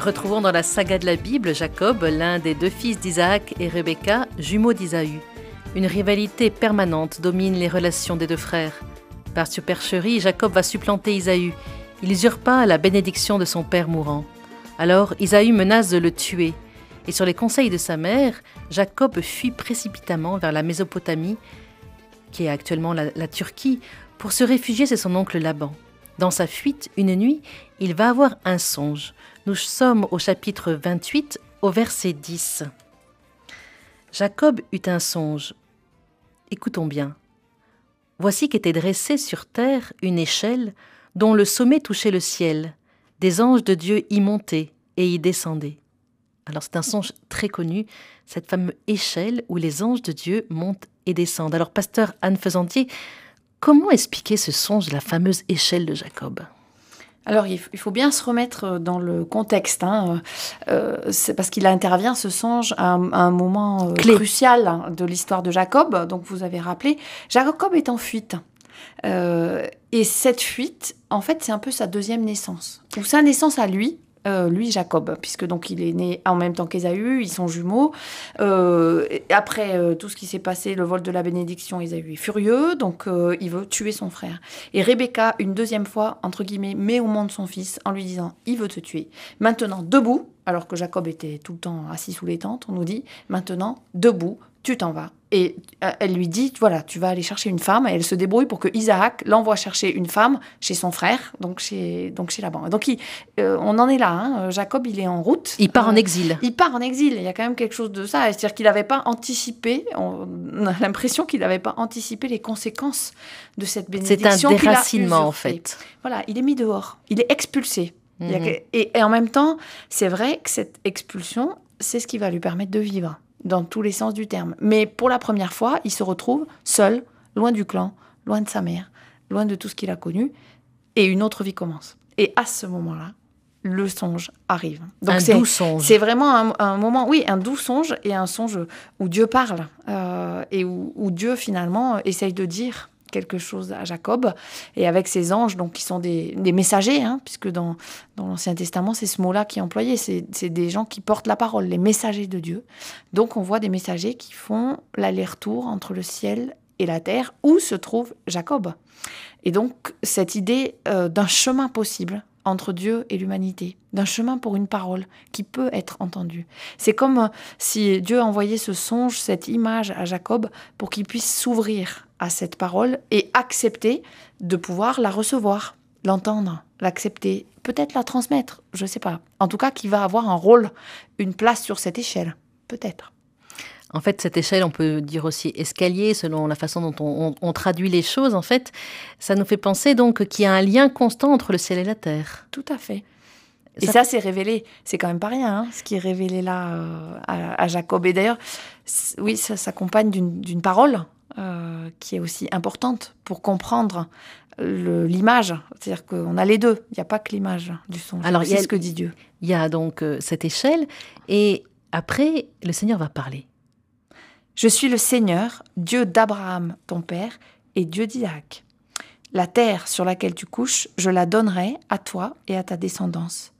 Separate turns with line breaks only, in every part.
Retrouvons dans la saga de la Bible Jacob, l'un des deux fils d'Isaac et Rebecca, jumeaux d'Isaü. Une rivalité permanente domine les relations des deux frères. Par supercherie, Jacob va supplanter Isaü. Il usurpa la bénédiction de son père mourant. Alors Isaü menace de le tuer. Et sur les conseils de sa mère, Jacob fuit précipitamment vers la Mésopotamie, qui est actuellement la, la Turquie, pour se réfugier chez son oncle Laban. Dans sa fuite, une nuit, il va avoir un songe. Nous sommes au chapitre 28, au verset 10. Jacob eut un songe. Écoutons bien. Voici qu'était dressée sur terre une échelle dont le sommet touchait le ciel. Des anges de Dieu y montaient et y descendaient. Alors c'est un songe très connu, cette fameuse échelle où les anges de Dieu montent et descendent. Alors pasteur Anne Faisantier, comment expliquer ce songe, la fameuse échelle de Jacob?
Alors, il faut bien se remettre euh, dans le contexte. Hein. Euh, c'est parce qu'il intervient, ce songe, à un, moment euh, crucial de l'histoire de Jacob. Donc, vous avez rappelé, Jacob est en fuite. et cette fuite, en fait, c'est un peu sa deuxième naissance. Ou sa naissance à lui, euh, lui, Jacob, puisque donc il est né en même temps qu'Ésaü, ils sont jumeaux. Euh, après euh, tout ce qui s'est passé, le vol de la bénédiction, Ésaü est furieux, donc il veut tuer son frère. Et Rebecca, une deuxième fois, entre guillemets, met au monde son fils en lui disant Il veut te tuer. Maintenant, debout, alors que Jacob était tout le temps assis sous les tentes, on nous dit Maintenant, debout, tu t'en vas. Et euh, elle lui dit, voilà, tu vas aller chercher une femme. Et elle se débrouille pour que Isaac l'envoie chercher une femme chez son frère, donc chez, donc chez Laban. Donc euh, on en est là. Hein. Jacob, il est en route.
Il part en euh, exil.
Il part en exil. Il y a quand même quelque chose de ça. C'est-à-dire qu'il n'avait pas anticipé, on a l'impression qu'il n'avait pas anticipé les conséquences de cette bénédiction.
C'est un déracinement, en fait.
Voilà, il est mis dehors. Il est expulsé.
Mhm.
et en même temps, c'est vrai que cette expulsion, c'est ce qui va lui permettre de vivre dans tous les sens du terme. Mais pour la première fois, il se retrouve seul, loin du clan, loin de sa mère, loin de tout ce qu'il a connu, et une autre vie commence. Et à ce moment-là, le songe arrive.
Donc un doux songe.
C'est vraiment un, moment, oui, un doux songe et un songe où Dieu parle euh, et où, Dieu finalement essaye de dire quelque chose à Jacob et avec ses anges, donc qui sont des, messagers, hein, puisque dans, dans l'Ancien Testament, c'est ce mot-là qui est employé, c'est des gens qui portent la parole, les messagers de Dieu. Donc on voit des messagers qui font l'aller-retour entre le ciel et la terre, où se trouve Jacob. Et donc cette idée euh, d'un chemin possible entre Dieu et l'humanité, d'un chemin pour une parole qui peut être entendue. C'est comme euh, si Dieu envoyait ce songe, cette image à Jacob pour qu'il puisse s'ouvrir à cette parole et accepter de pouvoir la recevoir, l'entendre, l'accepter, peut-être la transmettre, je ne sais pas. En tout cas, qui va avoir un rôle, une place sur cette échelle, peut-être.
En fait, cette échelle, on peut dire aussi escalier, selon la façon dont on, traduit les choses. En fait, ça nous fait penser donc qu'il y a un lien constant entre le ciel et la terre.
Tout à fait. Et ça, c'est révélé. C'est quand même pas rien, hein, ce qui est révélé là euh, à, Jacob. Et d'ailleurs, oui, ça s'accompagne d'une parole euh, qui est aussi importante pour comprendre l'image. C'est-à-dire qu'on a les deux. Il n'y a pas que l'image du son. Alors, c'est ce que dit Dieu.
Il y a donc euh, cette échelle. Et après, le Seigneur va parler.
Je suis le Seigneur, Dieu d'Abraham, ton père, et Dieu d'Isaac. La terre sur laquelle tu couches, je la donnerai à toi et à ta descendance.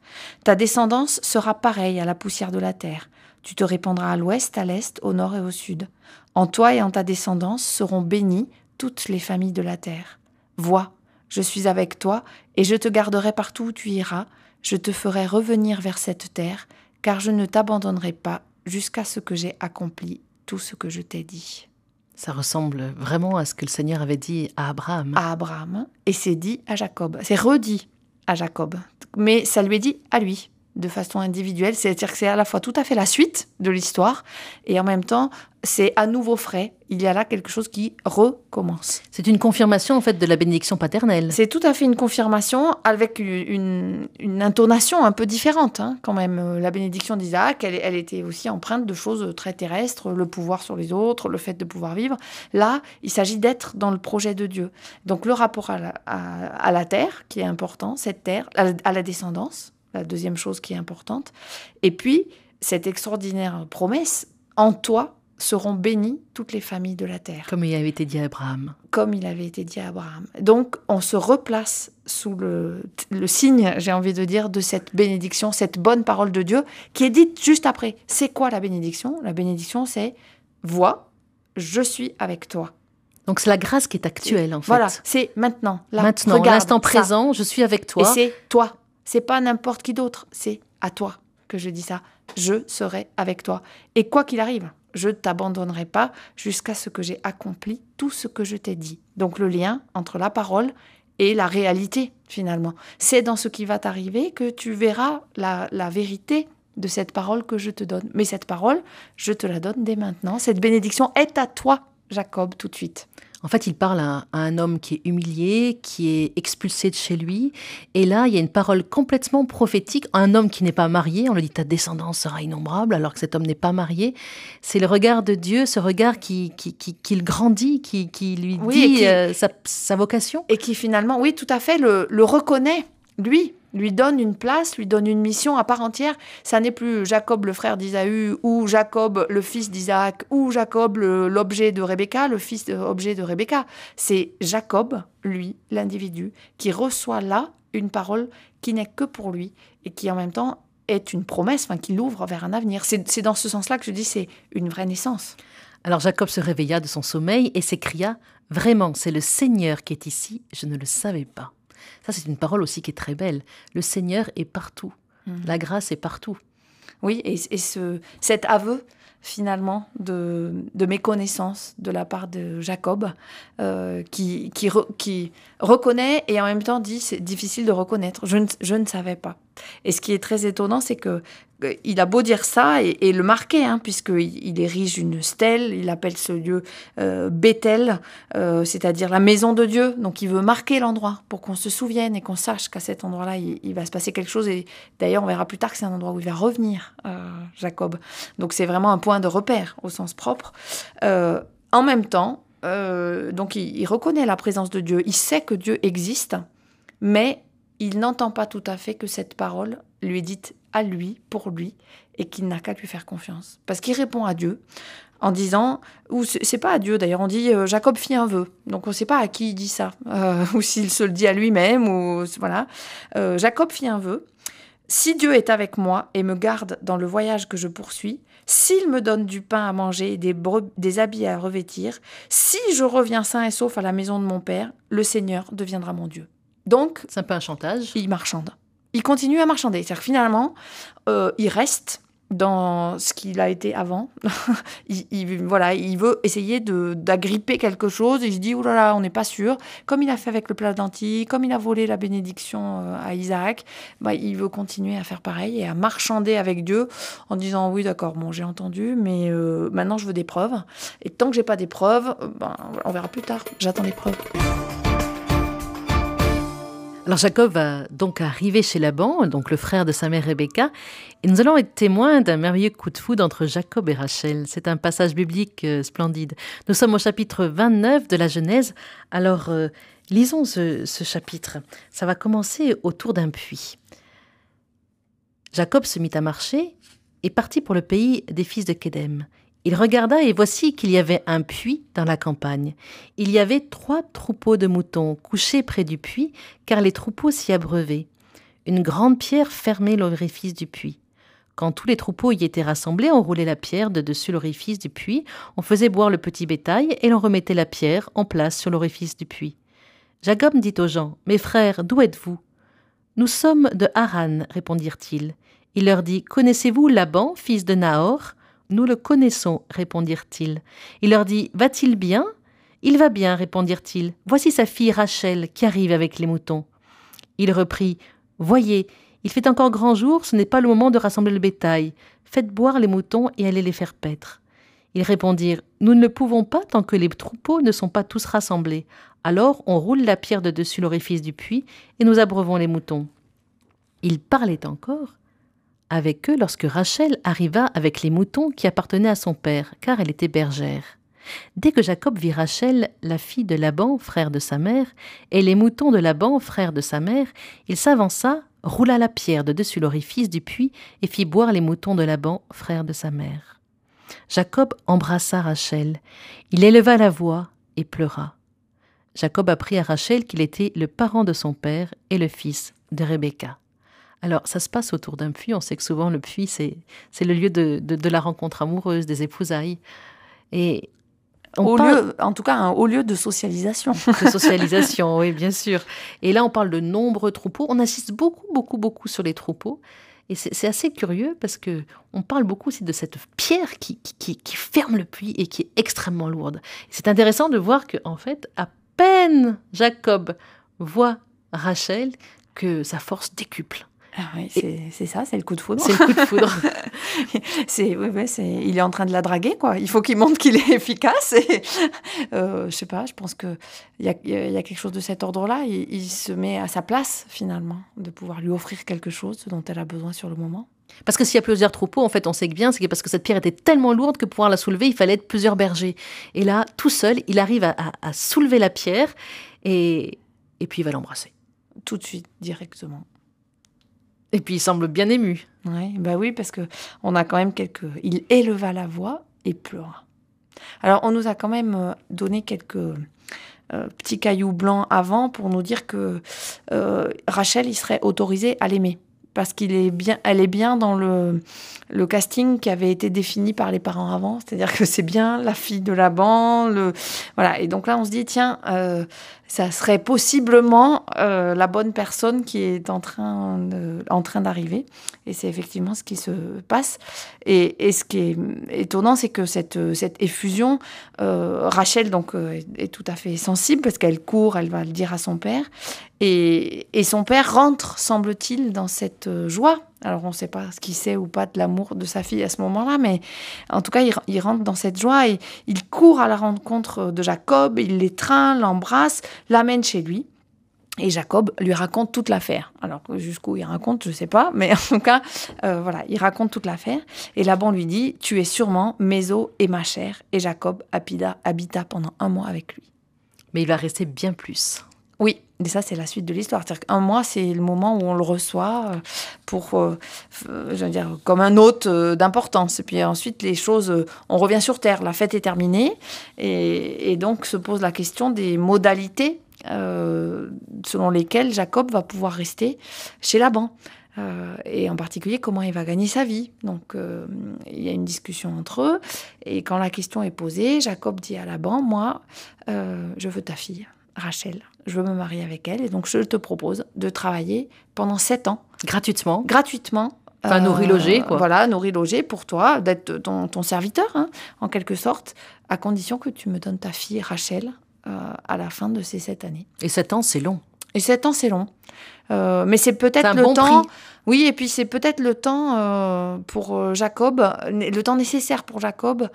Ta descendance sera pareille à la poussière de la terre. Tu te répandras à l'ouest, à l'est, au nord et au sud. En toi et en ta descendance seront bénies toutes les familles de la terre. Vois, je suis avec toi, et je te garderai partout où tu iras, je te ferai revenir vers cette terre, car je ne t'abandonnerai pas jusqu'à ce que j'ai accompli tout ce que je t'ai dit.
Ça ressemble vraiment à ce que le Seigneur avait dit à Abraham.
À Abraham, et c'est dit à Jacob. C'est redit à Jacob, mais ça lui est dit à lui de façon individuelle. C'est-à-dire que c'est à la fois tout à fait la suite de l'histoire et en même temps, c'est à nouveau frais. Il y a là quelque chose qui recommence.
C'est une confirmation en fait de la bénédiction paternelle.
C'est tout à fait une confirmation avec une, intonation un peu différente hein, quand même. La bénédiction d'Isaac, elle, était aussi empreinte de choses très terrestres, le pouvoir sur les autres, le fait de pouvoir vivre. Là, il s'agit d'être dans le projet de Dieu. Donc le rapport à la, terre qui est important, cette terre, à la descendance la deuxième chose qui est importante. Et puis, cette extraordinaire promesse, en toi seront bénies toutes les familles de la terre.
Comme il avait été dit à Abraham.
Comme il avait été dit à Abraham. Donc, on se replace sous le, le signe, j'ai envie de dire, de cette bénédiction, cette bonne parole de Dieu qui est dite juste après. C'est quoi la bénédiction? La bénédiction, c'est vois, je suis avec toi.
Donc c'est la grâce qui est actuelle en fait.
Voilà, c'est maintenant.
Là, maintenant, l'instant présent, je suis avec toi.
Et c'est toi. C'est pas n'importe qui d'autre, c'est à toi que je dis ça. Je serai avec toi. Et quoi qu'il arrive, je ne t'abandonnerai pas jusqu'à ce que j'ai accompli tout ce que je t'ai dit. Donc le lien entre la parole et la réalité, finalement. C'est dans ce qui va t'arriver que tu verras la, la vérité de cette parole que je te donne. Mais cette parole, je te la donne dès maintenant. Cette bénédiction est à toi, Jacob, tout de suite.
En fait, il parle à, un homme qui est humilié, qui est expulsé de chez lui. Et là, il y a une parole complètement prophétique. Un homme qui n'est pas marié, on lui dit ta descendance sera innombrable, alors que cet homme n'est pas marié. C'est le regard de Dieu, ce regard qui, qui, qui, le grandit, qui, qui lui dit euh, sa, vocation.
Et qui finalement, oui, tout à fait, le, le reconnaît, lui, lui donne une place, lui donne une mission à part entière. Ça n'est plus Jacob le frère d'Isaü ou Jacob le fils d'Isaac ou Jacob l'objet de Rebecca, le fils de, objet de Rebecca. C'est Jacob, lui, l'individu, qui reçoit là une parole qui n'est que pour lui et qui en même temps est une promesse, enfin qui l'ouvre vers un avenir. C'est dans ce sens-là que je dis c'est une vraie naissance.
Alors Jacob se réveilla de son sommeil et s'écria Vraiment, c'est le Seigneur qui est ici, je ne le savais pas. Ça, c'est une parole aussi qui est très belle. Le Seigneur est partout. Mhm. La grâce est partout.
Oui, et, ce, cet aveu, finalement, de, de, méconnaissance de la part de Jacob, euh, qui, qui, qui, reconnaît et en même temps dit c'est difficile de reconnaître. Je ne, je ne savais pas. Et ce qui est très étonnant, c'est que il a beau dire ça et, le marquer, hein, puisqu'il érige une stèle, il appelle ce lieu euh, Bethel, euh, c'est-à-dire la maison de Dieu. Donc il veut marquer l'endroit pour qu'on se souvienne et qu'on sache qu'à cet endroit-là, il, va se passer quelque chose. Et d'ailleurs, on verra plus tard que c'est un endroit où il va revenir, euh, Jacob. Donc c'est vraiment un point de repère au sens propre. en même temps, donc il reconnaît la présence de Dieu, il sait que Dieu existe, mais il n'entend pas tout à fait que cette parole lui est dite à lui, pour lui, et qu'il n'a qu'à lui faire confiance. Parce qu'il répond à Dieu en disant, ou c'est pas à Dieu d'ailleurs, on dit euh, Jacob fit un vœu. Donc on ne sait pas à qui il dit ça, euh, ou s'il se le dit à lui-même, ou voilà. Euh, Jacob fit un vœu. Si Dieu est avec moi et me garde dans le voyage que je poursuis, s'il me donne du pain à manger et des, des habits à revêtir, si je reviens sain et sauf à la maison de mon père, le Seigneur deviendra mon Dieu. Donc,
c'est un peu un chantage.
Il marchande. Il continue à marchander. C'est-à-dire finalement, euh, il reste dans ce qu'il a été avant. il, voilà, il veut essayer d'agripper quelque chose. Il se dit, oh là là, on n'est pas sûr. Comme il a fait avec le plat d'antilles, comme il a volé la bénédiction euh, à Isaac, bah, il veut continuer à faire pareil et à marchander avec Dieu en disant, oui, d'accord, bon, j'ai entendu, mais euh, maintenant je veux des preuves. Et tant que j'ai pas des preuves, ben, on verra plus tard. J'attends des preuves.
Alors Jacob va donc arriver chez Laban, donc le frère de sa mère Rebecca, et nous allons être témoins d'un merveilleux coup de foudre entre Jacob et Rachel. C'est un passage biblique euh, splendide. Nous sommes au chapitre 29 de la Genèse. Alors euh, lisons ce, ce chapitre. Ça va commencer autour d'un puits. Jacob se mit à marcher et partit pour le pays des fils de Kédem. Il regarda et voici qu'il y avait un puits dans la campagne. Il y avait trois troupeaux de moutons couchés près du puits, car les troupeaux s'y abreuvaient. Une grande pierre fermait l'orifice du puits. Quand tous les troupeaux y étaient rassemblés, on roulait la pierre de dessus l'orifice du puits, on faisait boire le petit bétail et l'on remettait la pierre en place sur l'orifice du puits. Jacob dit aux gens Mes frères, d'où êtes-vous Nous sommes de Haran, répondirent-ils. Il leur dit Connaissez-vous Laban, fils de Nahor? Nous le connaissons, répondirent-ils. Il leur dit Va-t-il bien? Il va bien, répondirent-ils. Voici sa fille Rachel qui arrive avec les moutons. Il reprit Voyez, il fait encore grand jour, ce n'est pas le moment de rassembler le bétail. Faites boire les moutons et allez les faire paître. Ils répondirent Nous ne le pouvons pas tant que les troupeaux ne sont pas tous rassemblés. Alors on roule la pierre de dessus l'orifice du puits et nous abreuvons les moutons. Il parlait encore avec eux lorsque Rachel arriva avec les moutons qui appartenaient à son père, car elle était bergère. Dès que Jacob vit Rachel, la fille de Laban, frère de sa mère, et les moutons de Laban, frère de sa mère, il s'avança, roula la pierre de dessus l'orifice du puits et fit boire les moutons de Laban, frère de sa mère. Jacob embrassa Rachel. Il éleva la voix et pleura. Jacob apprit à Rachel qu'il était le parent de son père et le fils de Rebecca. Alors, ça se passe autour d'un puits. On sait que souvent, le puits, c'est, le lieu de, la rencontre amoureuse, des épousailles.
Et au lieu, en tout cas, un haut lieu de socialisation.
De socialisation, oui, bien sûr. Et là, on parle de nombreux troupeaux. On insiste beaucoup, beaucoup, beaucoup sur les troupeaux. Et c'est assez curieux parce que on parle beaucoup aussi de cette pierre qui, qui, qui ferme le puits et qui est extrêmement lourde. C'est intéressant de voir que, en fait, à peine Jacob voit Rachel, que sa force décuple.
Ah oui, c'est ça, c'est le coup de foudre.
C'est le coup de foudre.
c'est, ouais, il est en train de la draguer, quoi. Il faut qu'il montre qu'il est efficace. Et, euh, je sais pas, je pense qu'il y a, y a quelque chose de cet ordre-là. Il, il, se met à sa place, finalement, de pouvoir lui offrir quelque chose dont elle a besoin sur le moment.
Parce que s'il y a plusieurs troupeaux, en fait, on sait que bien, c'est parce que cette pierre était tellement lourde que pour pouvoir la soulever, il fallait être plusieurs bergers. Et là, tout seul, il arrive à, à soulever la pierre et, et puis il va l'embrasser.
Tout de suite, directement.
Et puis il semble bien ému.
Ouais, bah oui, parce que on a quand même quelques. Il éleva la voix et pleura. Alors on nous a quand même euh, donné quelques euh, petits cailloux blancs avant pour nous dire que euh, Rachel, il serait autorisé à l'aimer parce qu'il est bien, elle est bien dans le, casting qui avait été défini par les parents avant, c'est-à-dire que c'est bien la fille de Laban, le voilà. Et donc là, on se dit tiens, ça serait possiblement euh, la bonne personne qui est en train en train d'arriver. Et c'est effectivement ce qui se passe. Et, et ce qui est étonnant, c'est que cette cette effusion, euh, Rachel donc est, tout à fait sensible parce qu'elle court, elle va le dire à son père, et, et son père rentre, semble-t-il, dans cette joie alors on ne sait pas ce qu'il sait ou pas de l'amour de sa fille à ce moment-là, mais en tout cas il, rentre dans cette joie et il court à la rencontre de Jacob, il l'étreint, l'embrasse, l'amène chez lui. Et Jacob lui raconte toute l'affaire. Alors jusqu'où il raconte, je ne sais pas, mais en tout cas, euh, voilà, il raconte toute l'affaire. Et Laban lui dit, tu es sûrement Méso et ma chère. Et Jacob habita, habita pendant un mois avec lui.
Mais il va rester bien plus.
Oui, et ça, c'est la suite de l'histoire. Un mois, c'est le moment où on le reçoit euh, pour, euh, je veux dire, comme un hôte euh, d'importance. Et puis ensuite, les choses, on revient sur Terre. La fête est terminée. Et, donc, se pose la question des modalités selon lesquelles Jacob va pouvoir rester chez Laban. et en particulier comment il va gagner sa vie. Donc il y a une discussion entre eux, et quand la question est posée, Jacob dit à Laban, moi, je veux ta fille. Rachel, je veux me marier avec elle et donc je te propose de travailler pendant sept ans.
Gratuitement
Gratuitement.
Enfin, nourri-logé, quoi.
Voilà, nourri-logé pour toi, d'être ton, serviteur, hein, en quelque sorte, à condition que tu me donnes ta fille Rachel euh, à la fin de ces sept années.
Et sept ans, c'est long.
Et sept ans, c'est long. Euh, mais c'est peut-être le temps. Oui, et puis c'est peut-être le temps euh, pour Jacob, le temps nécessaire pour Jacob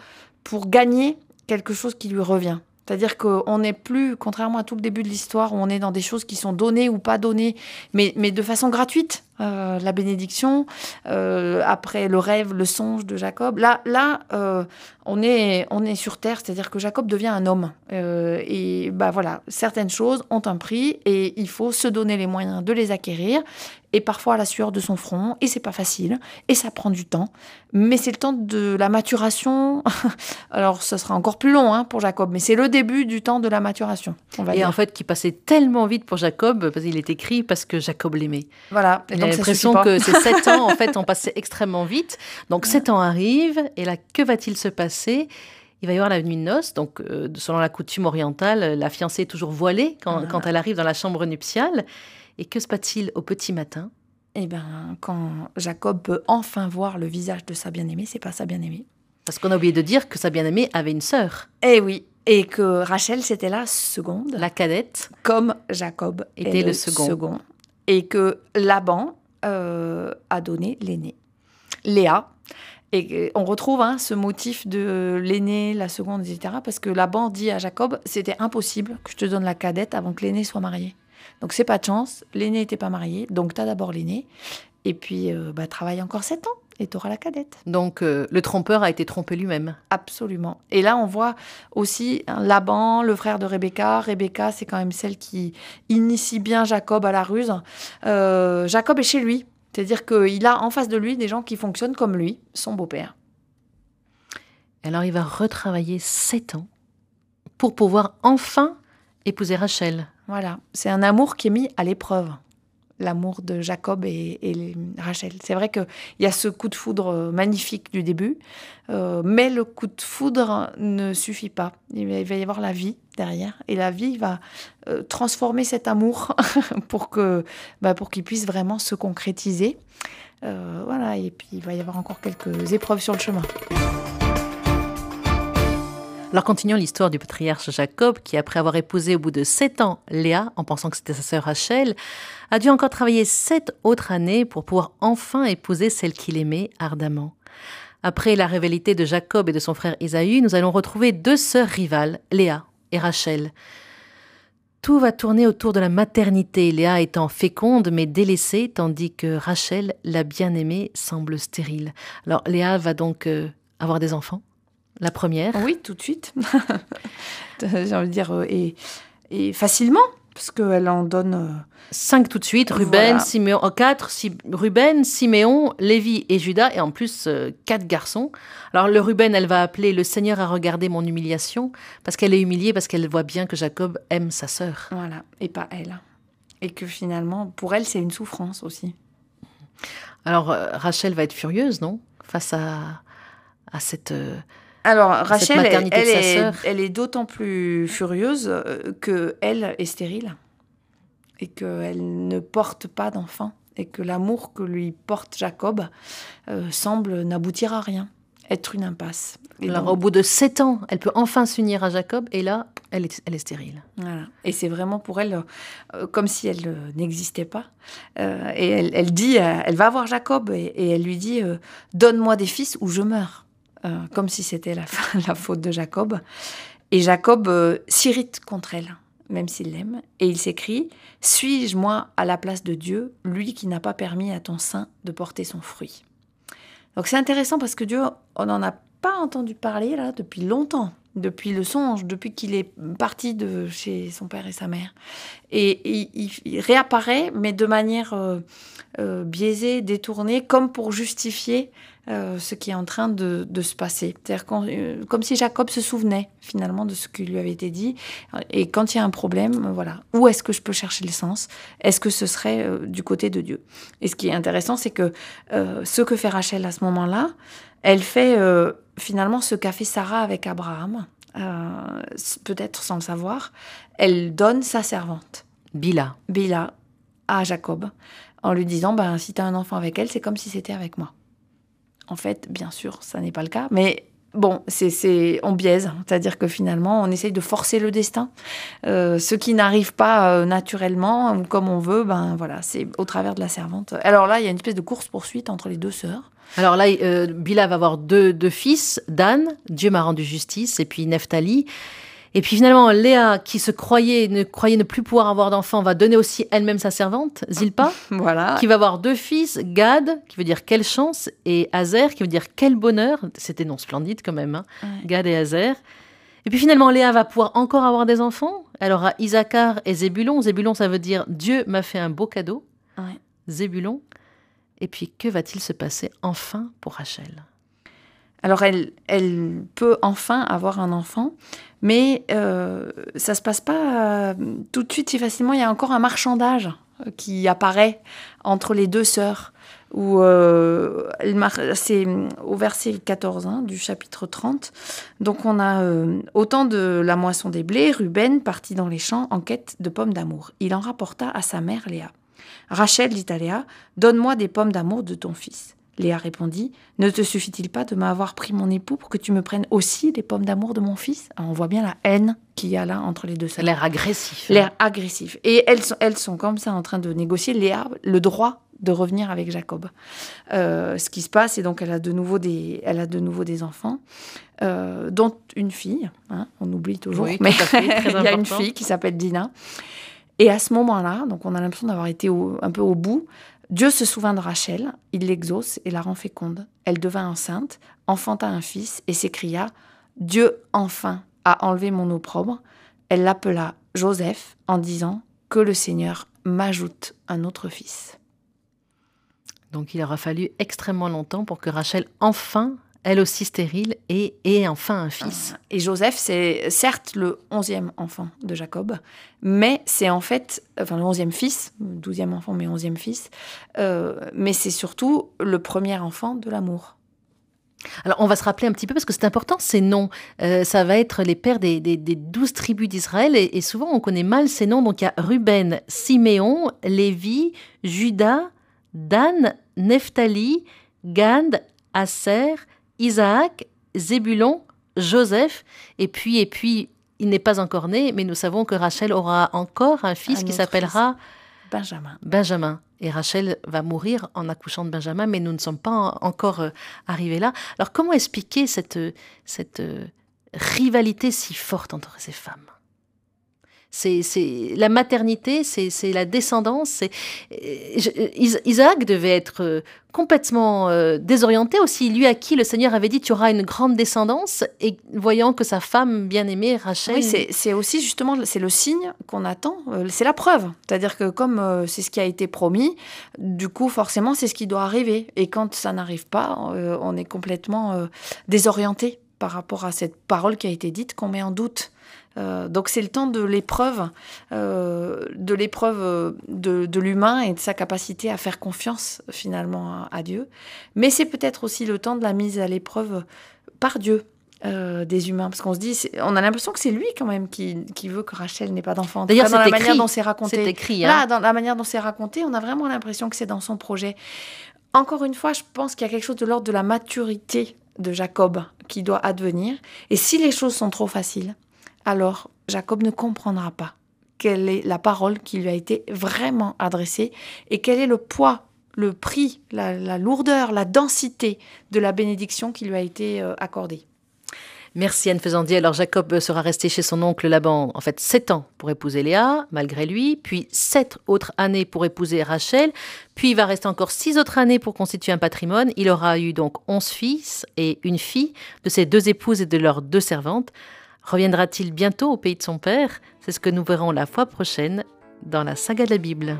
pour gagner quelque chose qui lui revient. C'est-à-dire qu'on n'est plus, contrairement à tout le début de l'histoire, où on est dans des choses qui sont données ou pas données, mais, mais de façon gratuite. Euh, la bénédiction, euh, après le rêve, le songe de Jacob. Là, là euh, on, est, on est sur terre, c'est-à-dire que Jacob devient un homme. et bah voilà, certaines choses ont un prix et il faut se donner les moyens de les acquérir. Et parfois à la sueur de son front, et c'est pas facile, et ça prend du temps. Mais c'est le temps de la maturation. Alors, ça sera encore plus long hein, pour Jacob, mais c'est le début du temps de la maturation.
et en fait, qui passait tellement vite pour Jacob, parce qu'il est écrit parce que Jacob l'aimait.
Voilà.
J'ai l'impression que ces sept ans, en fait, ont passé extrêmement vite. Donc, sept ans arrivent, et là, que va-t-il se passer? Il va y avoir la nuit de noces, donc euh, selon la coutume orientale, la fiancée est toujours voilée quand, ah. quand elle arrive dans la chambre nuptiale. Et que se passe-t-il au petit matin?
Eh bien, quand Jacob peut enfin voir le visage de sa bien-aimée, c'est pas sa bien-aimée.
Parce qu'on a oublié de dire que sa bien-aimée avait une sœur.
Eh oui, et que Rachel, c'était la seconde.
La cadette.
Comme Jacob était le, second et que Laban euh, a donné l'aîné. Léa. Et on retrouve hein, ce motif de l'aîné, la seconde, etc. Parce que Laban dit à Jacob, c'était impossible que je te donne la cadette avant que l'aîné soit marié. Donc c'est pas de chance, l'aîné n'était pas marié, donc tu as d'abord l'aîné. Et puis, euh, bah, travaille encore sept ans et tu auras la cadette.
Donc euh, le trompeur a été trompé lui-même.
Absolument. Et là, on voit aussi hein, Laban, le frère de Rebecca. Rebecca, c'est quand même celle qui initie bien Jacob à la ruse. Euh, Jacob est chez lui. C'est-à-dire qu'il a en face de lui des gens qui fonctionnent comme lui, son beau-père.
Alors il va retravailler sept ans pour pouvoir enfin épouser Rachel.
Voilà, c'est un amour qui est mis à l'épreuve l'amour de Jacob et, Rachel. C'est vrai qu'il y a ce coup de foudre magnifique du début, euh, mais le coup de foudre ne suffit pas. Il va, y avoir la vie derrière, et la vie va euh, transformer cet amour pour que, bah, pour qu'il puisse vraiment se concrétiser. Euh, voilà, et puis il va y avoir encore quelques épreuves sur le chemin.
Alors continuons l'histoire du patriarche Jacob, qui après avoir épousé au bout de sept ans Léa, en pensant que c'était sa sœur Rachel, a dû encore travailler sept autres années pour pouvoir enfin épouser celle qu'il aimait ardemment. Après la rivalité de Jacob et de son frère Isaü, nous allons retrouver deux sœurs rivales, Léa et Rachel. Tout va tourner autour de la maternité, Léa étant féconde mais délaissée, tandis que Rachel, la bien-aimée, semble stérile. Alors Léa va donc euh, avoir des enfants? La première
Oui, tout de suite. J'ai envie de dire, euh, et, et facilement, parce qu'elle en donne. Euh,
Cinq tout de suite, Ruben, Siméon, oh, quatre, Ruben, Siméon, Lévi et Judas, et en plus euh, quatre garçons. Alors le Ruben, elle va appeler Le Seigneur a regardé mon humiliation, parce qu'elle est humiliée, parce qu'elle voit bien que Jacob aime sa sœur.
Voilà, et pas elle. Et que finalement, pour elle, c'est une souffrance aussi.
Alors Rachel va être furieuse, non? Face à, à cette.
Alors Rachel, elle, est, d'autant plus furieuse euh, que elle est stérile et qu'elle ne porte pas d'enfant et que l'amour que lui porte Jacob euh, semble n'aboutir à rien, être une impasse.
Alors, au bout de sept ans, elle peut enfin s'unir à Jacob et là, elle est, elle est stérile.
Voilà. Et c'est vraiment pour elle euh, comme si elle n'existait pas. et elle, dit, elle va voir Jacob et elle lui dit Donne-moi des fils ou je meurs. Euh, comme si c'était la, faute de Jacob. Et Jacob euh, s'irrite contre elle, même s'il l'aime, et il s'écrit Suis-je moi à la place de Dieu, lui qui n'a pas permis à ton sein de porter son fruit? Donc c'est intéressant parce que Dieu, on n'en a pas entendu parler là depuis longtemps depuis le songe, depuis qu'il est parti de chez son père et sa mère. Et, il, réapparaît, mais de manière euh, biaisée, détournée, comme pour justifier euh, ce qui est en train de, se passer. C'est-à-dire euh, comme si Jacob se souvenait finalement de ce qui lui avait été dit. Et quand il y a un problème, voilà, où est-ce que je peux chercher le sens? Est-ce que ce serait euh, du côté de Dieu? Et ce qui est intéressant, c'est que ce que fait Rachel à ce moment-là, elle fait finalement ce qu'a fait Sarah avec Abraham, peut-être sans le savoir. Elle donne sa servante.
Bila.
Bila à Jacob, en lui disant, ben, si tu as un enfant avec elle, c'est comme si c'était avec moi. En fait, bien sûr, ça n'est pas le cas, mais bon, c'est, on biaise, c'est-à-dire que finalement, on essaye de forcer le destin. Euh, ce qui n'arrive pas euh, naturellement, comme on veut, ben voilà, c'est au travers de la servante. Alors là, il y a une espèce de course-poursuite entre les deux sœurs.
Alors là, euh, Bila va avoir deux, deux fils, Dan, Dieu m'a rendu justice, et puis Nephtali. Et puis finalement, Léa, qui se croyait ne croyait ne plus pouvoir avoir d'enfant, va donner aussi elle-même sa servante, Zilpa,
voilà.
qui va avoir deux fils, Gad, qui veut dire quelle chance, et Azer, qui veut dire quel bonheur. C'était non splendide quand même, hein. Gad et Azer. Et puis finalement, Léa va pouvoir encore avoir des enfants. Elle aura Isaacar et Zébulon. Zébulon, ça veut dire Dieu m'a fait un beau cadeau. Zébulon. Et puis, que va-t-il se passer enfin pour Rachel?
Alors elle, elle peut enfin avoir un enfant, mais euh, ça se passe pas euh, tout de suite si facilement. Il y a encore un marchandage euh, qui apparaît entre les deux sœurs. C'est au verset 14 hein, du chapitre 30. Donc on a autant de la moisson des blés, Ruben partit dans les champs en quête de pommes d'amour. Il en rapporta à sa mère Léa. Rachel dit à Léa, Donne-moi des pommes d'amour de ton fils. Léa répondit Ne te suffit-il pas de m'avoir pris mon époux pour que tu me prennes aussi les pommes d'amour de mon fils? On voit bien la haine qu'il y a là entre les deux sœurs.
L'air agressif.
L'air agressif. Et elles sont, elles sont comme ça en train de négocier. Léa, le droit de revenir avec Jacob. Euh, ce qui se passe, c'est donc elle a de nouveau des, elle a de nouveau des enfants, euh, dont une fille. Hein, on oublie toujours, mais il y a une fille qui s'appelle Dina. Et à ce moment-là, donc on a l'impression d'avoir été un peu au bout. Dieu se souvint de Rachel, il l'exauce et la rend féconde. Elle devint enceinte, enfanta un fils et s'écria Dieu enfin a enlevé mon opprobre. Elle l'appela Joseph en disant Que le Seigneur m'ajoute un autre fils.
Donc il aura fallu extrêmement longtemps pour que Rachel enfin elle aussi stérile, et, et enfin un fils.
Ah. Et Joseph, c'est certes le onzième enfant de Jacob, mais c'est en fait, enfin le onzième fils, douzième enfant, mais onzième fils, euh, mais c'est surtout le premier enfant de l'amour.
Alors, on va se rappeler un petit peu parce que c'est important, ces noms. Euh, ça va être les pères des, douze tribus d'Israël et, souvent on connaît mal ces noms. Donc, il y a Ruben, Siméon, Lévi, Judas, Dan, Nephtali, Gad, Aser, Isaac, Zébulon, Joseph. Et puis, et puis, il n'est pas encore né, mais nous savons que Rachel aura encore un fils qui s'appellera
Benjamin.
Benjamin. Et Rachel va mourir en accouchant de Benjamin, mais nous ne sommes pas encore euh, arrivés là. Alors comment expliquer cette, cette euh, rivalité si forte entre ces femmes? C'est la maternité, c'est la descendance. Isaac devait être euh, complètement euh, désorienté aussi, lui à qui le Seigneur avait dit tu auras une grande descendance, et voyant que sa femme bien-aimée, Rachel...
Oui, c'est aussi justement, c'est le signe qu'on attend, euh, c'est la preuve. C'est-à-dire que comme c'est ce qui a été promis, du coup forcément c'est ce qui doit arriver. Et quand ça n'arrive pas, on est complètement désorienté par rapport à cette parole qui a été dite qu'on met en doute. Euh, donc c'est le temps de l'épreuve, euh, de l'épreuve euh, de, l'humain et de sa capacité à faire confiance finalement à, Dieu. Mais c'est peut-être aussi le temps de la mise à l'épreuve par Dieu. des humains parce qu'on se dit on a l'impression que c'est lui quand même qui, veut que Rachel n'ait pas d'enfant
d'ailleurs
dans
la
manière dont c'est raconté
c'est écrit
hein. là dans la manière dont c'est raconté on a vraiment l'impression que c'est dans son projet encore une fois je pense qu'il y a quelque chose de l'ordre de la maturité de Jacob qui doit advenir et si les choses sont trop faciles alors Jacob ne comprendra pas quelle est la parole qui lui a été vraiment adressée et quel est le poids, le prix, la, lourdeur, la densité de la bénédiction qui lui a été euh, accordée.
Merci Anne Faisandier. Alors Jacob sera resté chez son oncle Laban en fait sept ans pour épouser Léa, malgré lui, puis sept autres années pour épouser Rachel, puis il va rester encore six autres années pour constituer un patrimoine. Il aura eu donc onze fils et une fille de ses deux épouses et de leurs deux servantes. Reviendra-t-il bientôt au pays de son père? C'est ce que nous verrons la fois prochaine dans la saga de la Bible.